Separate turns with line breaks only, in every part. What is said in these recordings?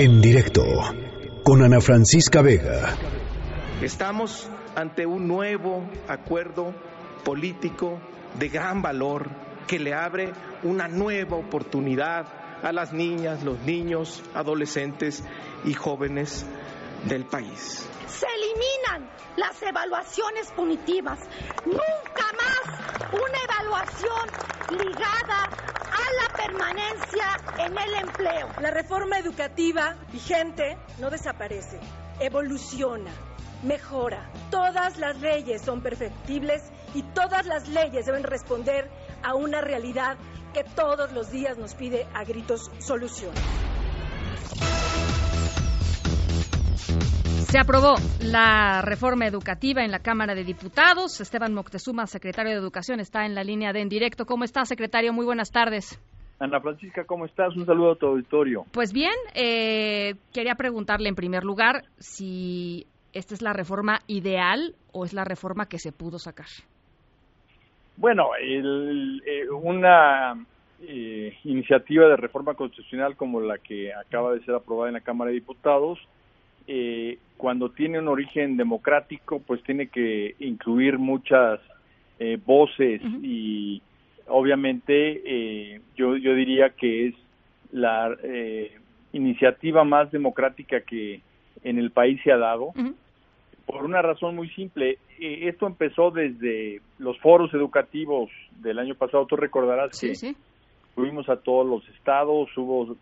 En directo con Ana Francisca Vega.
Estamos ante un nuevo acuerdo político de gran valor que le abre una nueva oportunidad a las niñas, los niños, adolescentes y jóvenes del país.
Se eliminan las evaluaciones punitivas. Nunca más una evaluación ligada a la permanencia en el empleo.
La reforma educativa vigente no desaparece, evoluciona, mejora. Todas las leyes son perfectibles y todas las leyes deben responder a una realidad que todos los días nos pide a gritos soluciones.
Se aprobó la reforma educativa en la Cámara de Diputados. Esteban Moctezuma, secretario de Educación, está en la línea de en directo. ¿Cómo está, secretario? Muy buenas tardes.
Ana Francisca, ¿cómo estás? Un saludo a tu auditorio.
Pues bien, eh, quería preguntarle en primer lugar si esta es la reforma ideal o es la reforma que se pudo sacar.
Bueno, el, eh, una eh, iniciativa de reforma constitucional como la que acaba de ser aprobada en la Cámara de Diputados, eh, cuando tiene un origen democrático, pues tiene que incluir muchas eh, voces y obviamente eh, yo, yo diría que es la eh, iniciativa más democrática que en el país se ha dado. Por una razón muy simple, eh, esto empezó desde los foros educativos del año pasado. Tú recordarás que
sí.
fuimos a todos los estados, hubo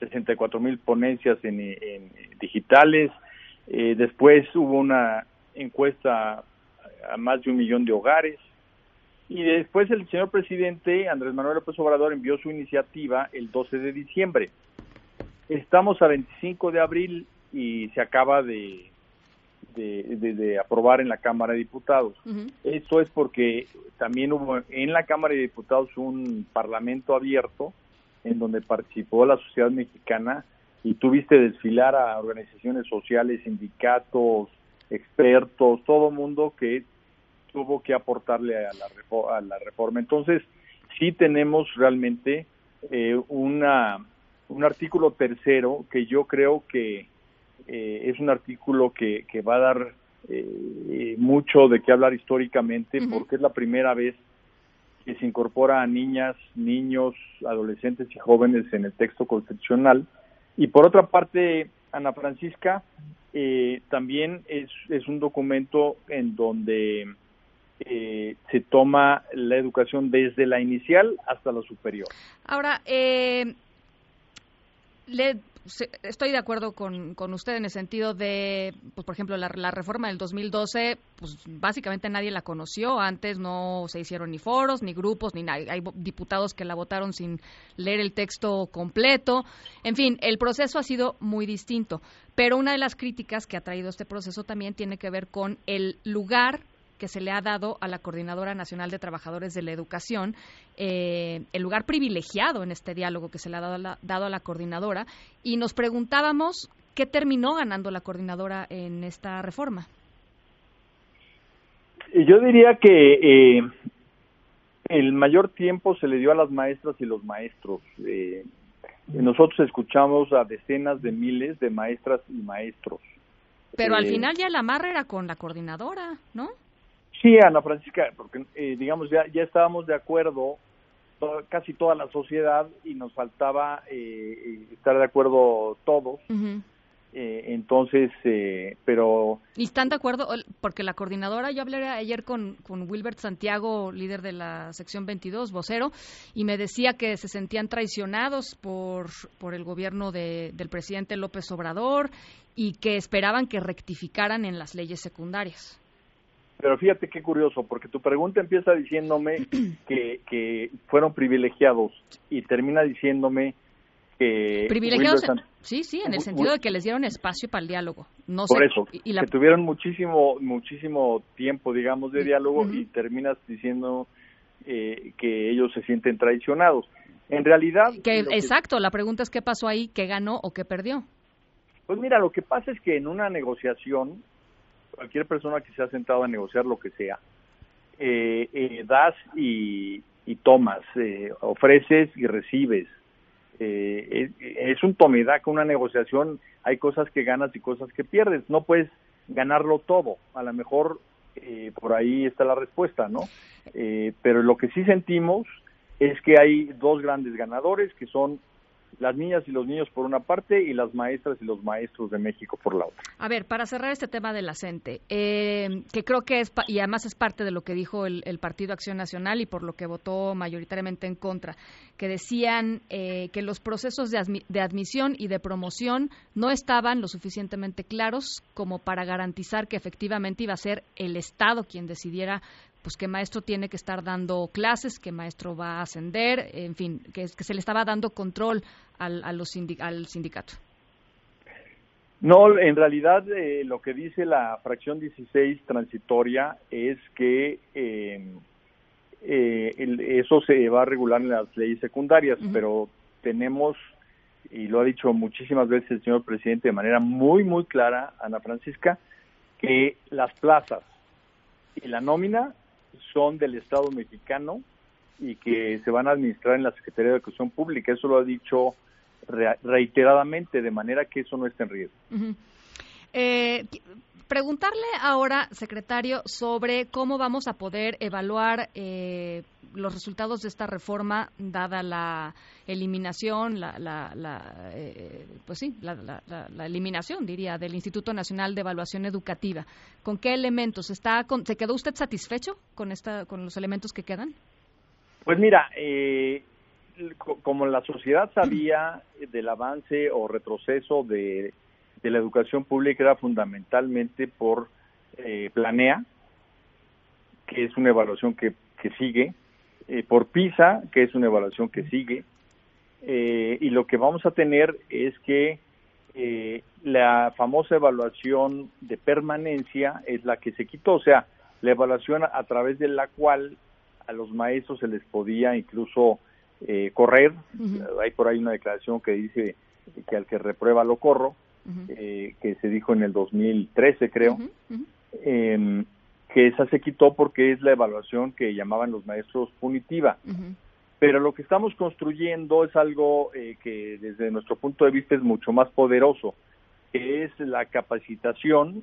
64 mil ponencias en, en digitales. Eh, después hubo una encuesta a más de un millón de hogares. Y después el señor presidente Andrés Manuel López Obrador envió su iniciativa el 12 de diciembre. Estamos a 25 de abril y se acaba de, de, de, de aprobar en la Cámara de Diputados. Esto es porque también hubo en la Cámara de Diputados un parlamento abierto en donde participó la sociedad mexicana y tuviste desfilar a organizaciones sociales, sindicatos, expertos, todo mundo que tuvo que aportarle a la, a la reforma. Entonces, sí tenemos realmente eh, una, un artículo tercero que yo creo que eh, es un artículo que, que va a dar eh, mucho de qué hablar históricamente porque es la primera vez que se incorpora a niñas, niños, adolescentes y jóvenes en el texto constitucional. Y por otra parte, Ana Francisca, eh, también es, es un documento en donde eh, se toma la educación desde la inicial hasta la superior.
Ahora, eh, le, estoy de acuerdo con, con usted en el sentido de, pues, por ejemplo, la, la reforma del 2012, pues básicamente nadie la conoció. Antes no se hicieron ni foros, ni grupos, ni nada. Hay diputados que la votaron sin leer el texto completo. En fin, el proceso ha sido muy distinto. Pero una de las críticas que ha traído este proceso también tiene que ver con el lugar que se le ha dado a la Coordinadora Nacional de Trabajadores de la Educación, eh, el lugar privilegiado en este diálogo que se le ha dado a, la, dado a la coordinadora, y nos preguntábamos qué terminó ganando la coordinadora en esta reforma.
Yo diría que eh, el mayor tiempo se le dio a las maestras y los maestros. Eh, nosotros escuchamos a decenas de miles de maestras y maestros.
Pero al
Eh,
final ya la amarra era con la coordinadora, ¿no?
Sí, Ana Francisca, porque eh, digamos ya ya estábamos de acuerdo casi toda la sociedad y nos faltaba eh, estar de acuerdo todos.
Ujú.
Eh, entonces, eh, pero
¿Y están de acuerdo? Porque la coordinadora, yo hablé ayer con, con Wilbert Santiago, líder de la sección 22, vocero, y me decía que se sentían traicionados por, por el gobierno de- del presidente López Obrador y que esperaban que rectificaran en las leyes secundarias.
Pero fíjate qué curioso, porque tu pregunta empieza diciéndome que, que fueron privilegiados y termina diciéndome que...
Privilegiados, sí, sí, en el sentido de que les dieron espacio para el diálogo. No
Por
sé,
eso,
y- la-
que tuvieron muchísimo muchísimo tiempo, digamos, de
Ujú.
diálogo y terminas diciendo eh, que ellos se sienten traicionados. En realidad...
que,
lo que-
exacto, la pregunta es qué pasó ahí, qué ganó o qué perdió.
Pues mira, lo que pasa es que en una negociación, cualquier persona que se ha sentado a negociar lo que sea, eh, eh, das y, tomas, eh, ofreces y recibes. eh, es, un tome con una negociación hay cosas que ganas y cosas que pierdes, no puedes ganarlo todo, a lo mejor eh, por ahí está la respuesta, ¿no? Pero lo que sí sentimos es que hay dos grandes ganadores que son las niñas y los niños por una parte y las maestras y los maestros de México por la otra.
A ver, para cerrar este tema de la CENTE, eh, que creo que es, y además es parte de lo que dijo el, Partido Acción Nacional y por lo que votó mayoritariamente en contra, que decían eh, que los procesos de, de admisión y de promoción no estaban lo suficientemente claros como para garantizar que efectivamente iba a ser el Estado quien decidiera pues que maestro tiene que estar dando clases, que maestro va a ascender, en fin, que, que se le estaba dando control al, a los al sindicato.
No, en realidad eh, lo que dice la fracción 16 transitoria es que eh, eh, eso se va a regular en las leyes secundarias, pero tenemos, y lo ha dicho muchísimas veces el señor presidente de manera muy, muy clara, Ana Francisca, que las plazas y la nómina son del Estado mexicano y que se van a administrar en la Secretaría de Educación Pública. Eso lo ha dicho reiteradamente, de manera que eso no está en riesgo.
Eh, preguntarle ahora, secretario, sobre cómo vamos a poder evaluar eh, los resultados de esta reforma, dada la eliminación, la, la, eh, pues sí, la, eliminación, diría, del Instituto Nacional de Evaluación Educativa. ¿Con qué elementos está? ¿Se quedó usted satisfecho con esta, con los elementos que quedan?
Pues mira, eh, como la sociedad sabía del avance o retroceso de, la educación pública era fundamentalmente por eh, Planea, que es una evaluación que, que sigue, eh, por PISA, que es una evaluación que sigue, eh, y lo que vamos a tener es que eh, la famosa evaluación de permanencia es la que se quitó, o sea, la evaluación a, través de la cual a los maestros se les podía incluso correr, hay por ahí una declaración que dice que al que reprueba lo corro, que se dijo en el 2013 creo, que esa se quitó porque es la evaluación que llamaban los maestros punitiva. Pero lo que estamos construyendo es algo eh, que desde nuestro punto de vista es mucho más poderoso, que es la capacitación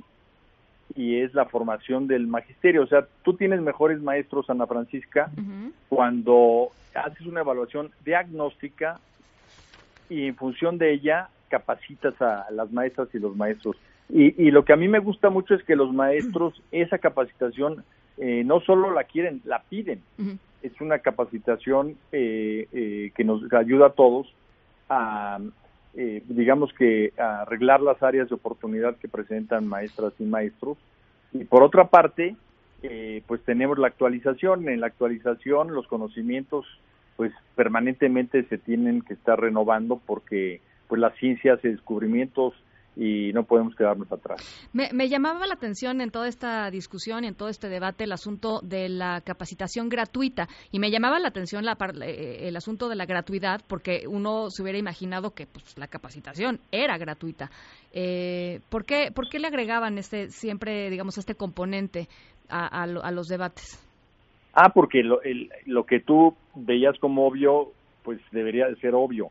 y es la formación del magisterio. O sea, tú tienes mejores maestros, Ana Francisca, cuando haces una evaluación diagnóstica y en función de ella capacitas a las maestras y los maestros. Y, lo que a mí me gusta mucho es que los maestros esa capacitación eh, no solo la quieren, la piden. Es una capacitación eh, eh, que nos ayuda a todos a, digamos que, a arreglar las áreas de oportunidad que presentan maestras y maestros. Y por otra parte, pues tenemos la actualización. En la actualización los conocimientos pues permanentemente se tienen que estar renovando porque pues las ciencias y descubrimientos y no podemos quedarnos atrás.
Me, me, llamaba la atención en toda esta discusión y en todo este debate el asunto de la capacitación gratuita y me llamaba la atención la, eh, el asunto de la gratuidad porque uno se hubiera imaginado que pues, la capacitación era gratuita. Eh, ¿por, qué, ¿Por qué le agregaban este siempre, digamos, este componente a, a, los debates?
Ah, porque lo, el, lo que tú veías como obvio, pues debería de ser obvio.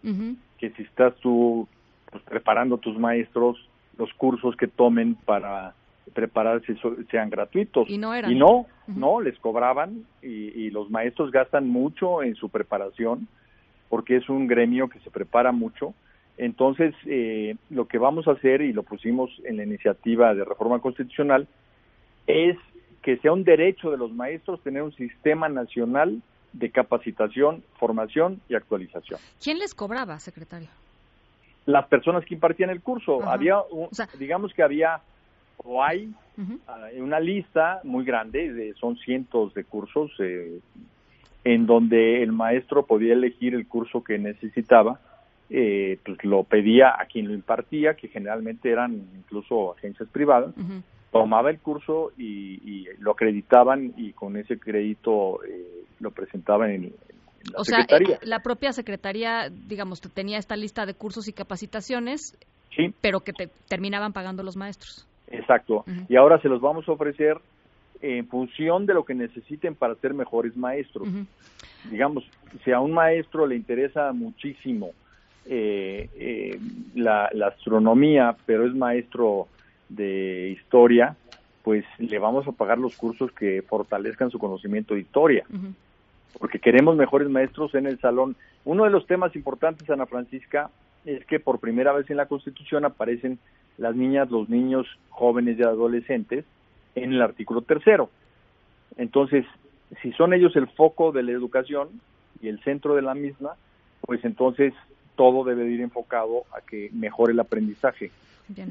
Que si estás tú pues, preparando tus maestros los cursos que tomen para prepararse sean gratuitos.
Y no eran.
Y no, no, les cobraban y, los maestros gastan mucho en su preparación porque es un gremio que se prepara mucho. Entonces, eh, lo que vamos a hacer, y lo pusimos en la iniciativa de reforma constitucional, es que sea un derecho de los maestros tener un sistema nacional de capacitación, formación y actualización.
¿Quién les cobraba, secretario?
las personas que impartían el curso. Había, digamos que había o hay ah, una lista muy grande, de, son cientos de cursos, eh, en donde el maestro podía elegir el curso que necesitaba, eh, pues lo pedía a quien lo impartía, que generalmente eran incluso agencias privadas, tomaba el curso y, lo acreditaban y con ese crédito eh, lo presentaban en,
o sea, eh, la propia secretaría, digamos, tenía esta lista de cursos y capacitaciones, pero que te terminaban pagando los maestros.
Exacto. Y ahora se los vamos a ofrecer en función de lo que necesiten para ser mejores maestros. Digamos, si a un maestro le interesa muchísimo eh, eh, la, astronomía, pero es maestro de historia, pues le vamos a pagar los cursos que fortalezcan su conocimiento de historia, porque queremos mejores maestros en el salón. Uno de los temas importantes, Ana Francisca, es que por primera vez en la Constitución aparecen las niñas, los niños, jóvenes y adolescentes en el artículo tercero. Entonces, si son ellos el foco de la educación y el centro de la misma, pues entonces todo debe ir enfocado a que mejore el aprendizaje.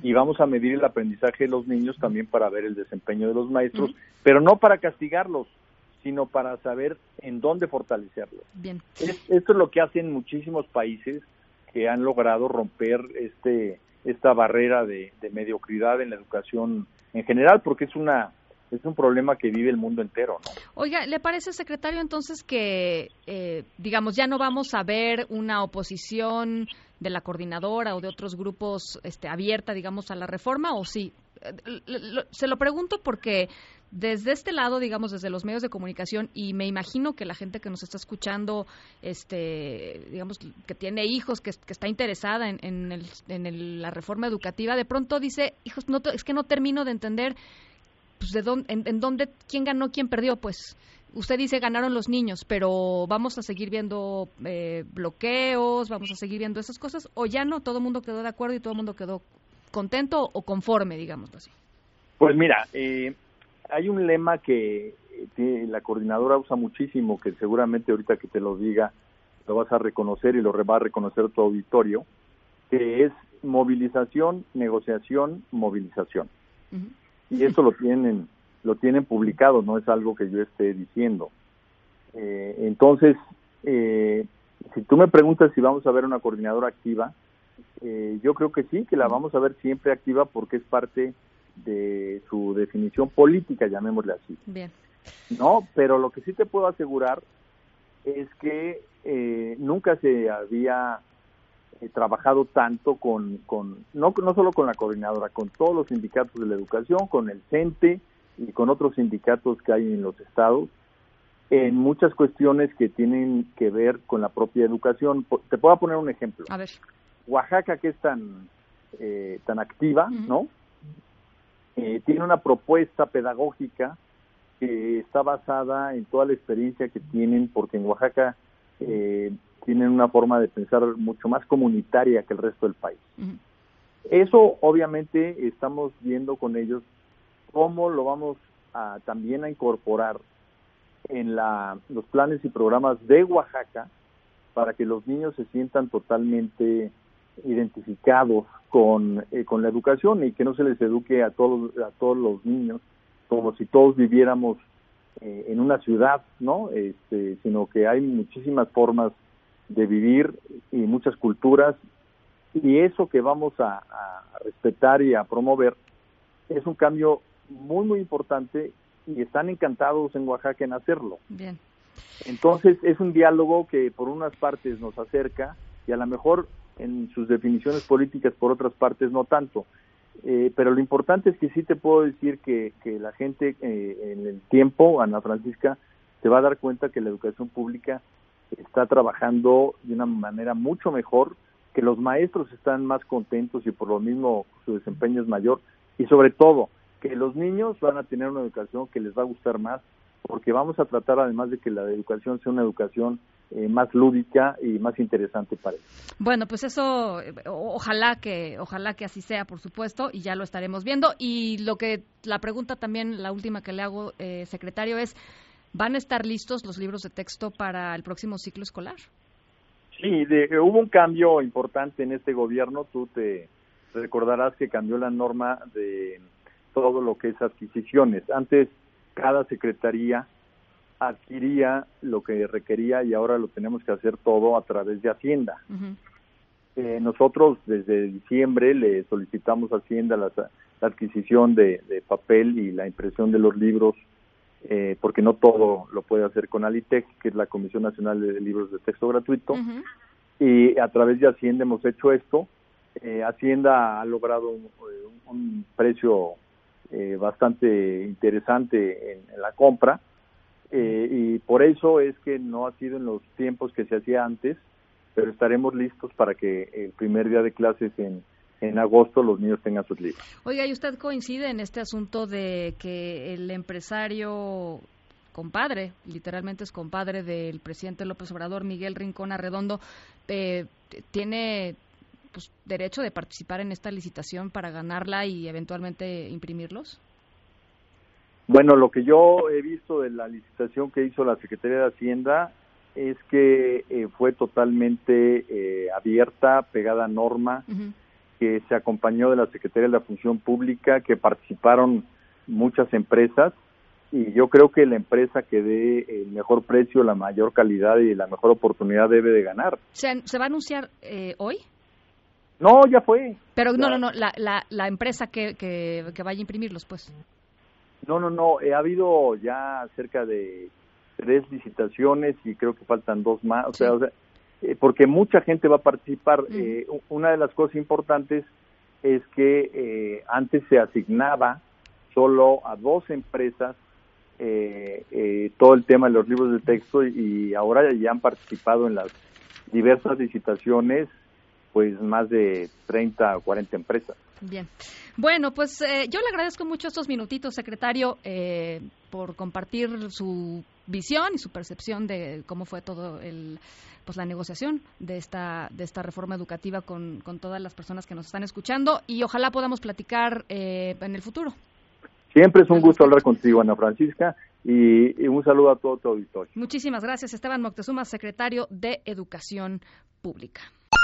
Y vamos a medir el aprendizaje de los niños también para ver el desempeño de los maestros, pero no para castigarlos, sino para saber en dónde fortalecerlos.
Bien.
esto es lo que hacen muchísimos países que han logrado romper este esta barrera de, de mediocridad en la educación en general, porque es una es un problema que vive el mundo entero. ¿no?
Oiga, ¿le parece, secretario, entonces que, eh, digamos, ya no vamos a ver una oposición de la coordinadora o de otros grupos este, abierta, digamos, a la reforma o sí? Eh, se lo pregunto porque desde este lado, digamos, desde los medios de comunicación, y me imagino que la gente que nos está escuchando, este, digamos, que tiene hijos, que, está interesada en, en, la reforma educativa, de pronto dice, hijos, no, es que no termino de entender pues de dónde, en, dónde, quién ganó, quién perdió, pues usted dice ganaron los niños, pero vamos a seguir viendo eh, bloqueos, vamos a seguir viendo esas cosas, o ya no, todo el mundo quedó de acuerdo y todo el mundo quedó contento o conforme, digamos así.
Pues mira, eh, hay un lema que, la coordinadora usa muchísimo, que seguramente ahorita que te lo diga lo vas a reconocer y lo va a reconocer tu auditorio, que es movilización, negociación, movilización y eso lo tienen lo tienen publicado, no es algo que yo esté diciendo. Eh, entonces, eh, si tú me preguntas si vamos a ver una coordinadora activa, eh, yo creo que sí, que la vamos a ver siempre activa porque es parte de su definición política, llamémosle así.
Bien.
No, pero lo que sí te puedo asegurar es que nunca se había eh, trabajado tanto con, con no, no solo con la coordinadora, con todos los sindicatos de la educación, con el CENTE y con otros sindicatos que hay en los estados, en muchas cuestiones que tienen que ver con la propia educación. Te puedo poner un ejemplo.
A ver.
Oaxaca, que es tan, eh, tan activa, ¿no? Eh, tiene una propuesta pedagógica que está basada en toda la experiencia que tienen, porque en Oaxaca eh, tienen una forma de pensar mucho más comunitaria que el resto del país. Eso obviamente estamos viendo con ellos cómo lo vamos a, también a incorporar en la, los planes y programas de Oaxaca para que los niños se sientan totalmente identificados con, eh, con la educación y que no se les eduque a todos, a todos los niños como si todos viviéramos eh, en una ciudad, ¿no? Este, sino que hay muchísimas formas de vivir y muchas culturas y eso que vamos a, respetar y a promover es un cambio muy muy importante y están encantados en Oaxaca en hacerlo.
Bien.
Entonces es un diálogo que por unas partes nos acerca y a lo mejor en sus definiciones políticas por otras partes no tanto. Eh, pero lo importante es que sí te puedo decir que, que la gente eh, en el tiempo, Ana Francisca, se va a dar cuenta que la educación pública está trabajando de una manera mucho mejor, que los maestros están más contentos y por lo mismo su desempeño es mayor y sobre todo que los niños van a tener una educación que les va a gustar más porque vamos a tratar además de que la educación sea una educación eh, más lúdica y más interesante para ellos.
Bueno, pues eso ojalá que ojalá que así sea, por supuesto, y ya lo estaremos viendo. Y lo que la pregunta también la última que le hago, eh, secretario, es ¿Van a estar listos los libros de texto para el próximo ciclo escolar?
Sí, hubo un cambio importante en este gobierno. Tú te recordarás que cambió la norma de todo lo que es adquisiciones. Antes cada secretaría adquiría lo que requería y ahora lo tenemos que hacer todo a través de Hacienda. Eh, nosotros desde diciembre le solicitamos a Hacienda la, adquisición de, papel y la impresión de los libros eh, porque no todo lo puede hacer con Alitec, que es la Comisión Nacional de Libros de Texto Gratuito, y a través de Hacienda hemos hecho esto. Eh, Hacienda ha logrado un, precio eh, bastante interesante en, la compra, y por eso es que no ha sido en los tiempos que se hacía antes, pero estaremos listos para que el primer día de clases en, en agosto los niños tengan sus libros.
Oiga, ¿y usted coincide en este asunto de que el empresario compadre, literalmente es compadre del presidente López Obrador, Miguel Rincón Arredondo, eh, tiene pues, derecho de participar en esta licitación para ganarla y eventualmente imprimirlos?
Bueno, lo que yo he visto de la licitación que hizo la Secretaría de Hacienda es que eh, fue totalmente eh, abierta, pegada a norma, que se acompañó de la Secretaría de la Función Pública, que participaron muchas empresas y yo creo que la empresa que dé el mejor precio, la mayor calidad y la mejor oportunidad debe de ganar.
¿Se, se va a anunciar eh, hoy?
No, ya fue.
Pero no, no, no, la, la, la empresa que, que, que, vaya a imprimirlos, pues.
No, no, no, eh, ha habido ya cerca de tres licitaciones y creo que faltan dos más, o sea, o sea eh, porque mucha gente va a participar. Mm. Eh, una de las cosas importantes es que eh, antes se asignaba solo a dos empresas eh, eh, todo el tema de los libros de texto y, ahora ya han participado en las diversas licitaciones pues más de 30 o 40 empresas.
Bien. Bueno, pues eh, yo le agradezco mucho estos minutitos, secretario, eh, por compartir su visión y su percepción de cómo fue todo el pues la negociación de esta de esta reforma educativa con, con todas las personas que nos están escuchando y ojalá podamos platicar eh, en el futuro.
Siempre es un gusto hablar contigo, Ana Francisca, y, y un saludo a todo tu auditorio.
Muchísimas gracias, Esteban Moctezuma, secretario de Educación Pública.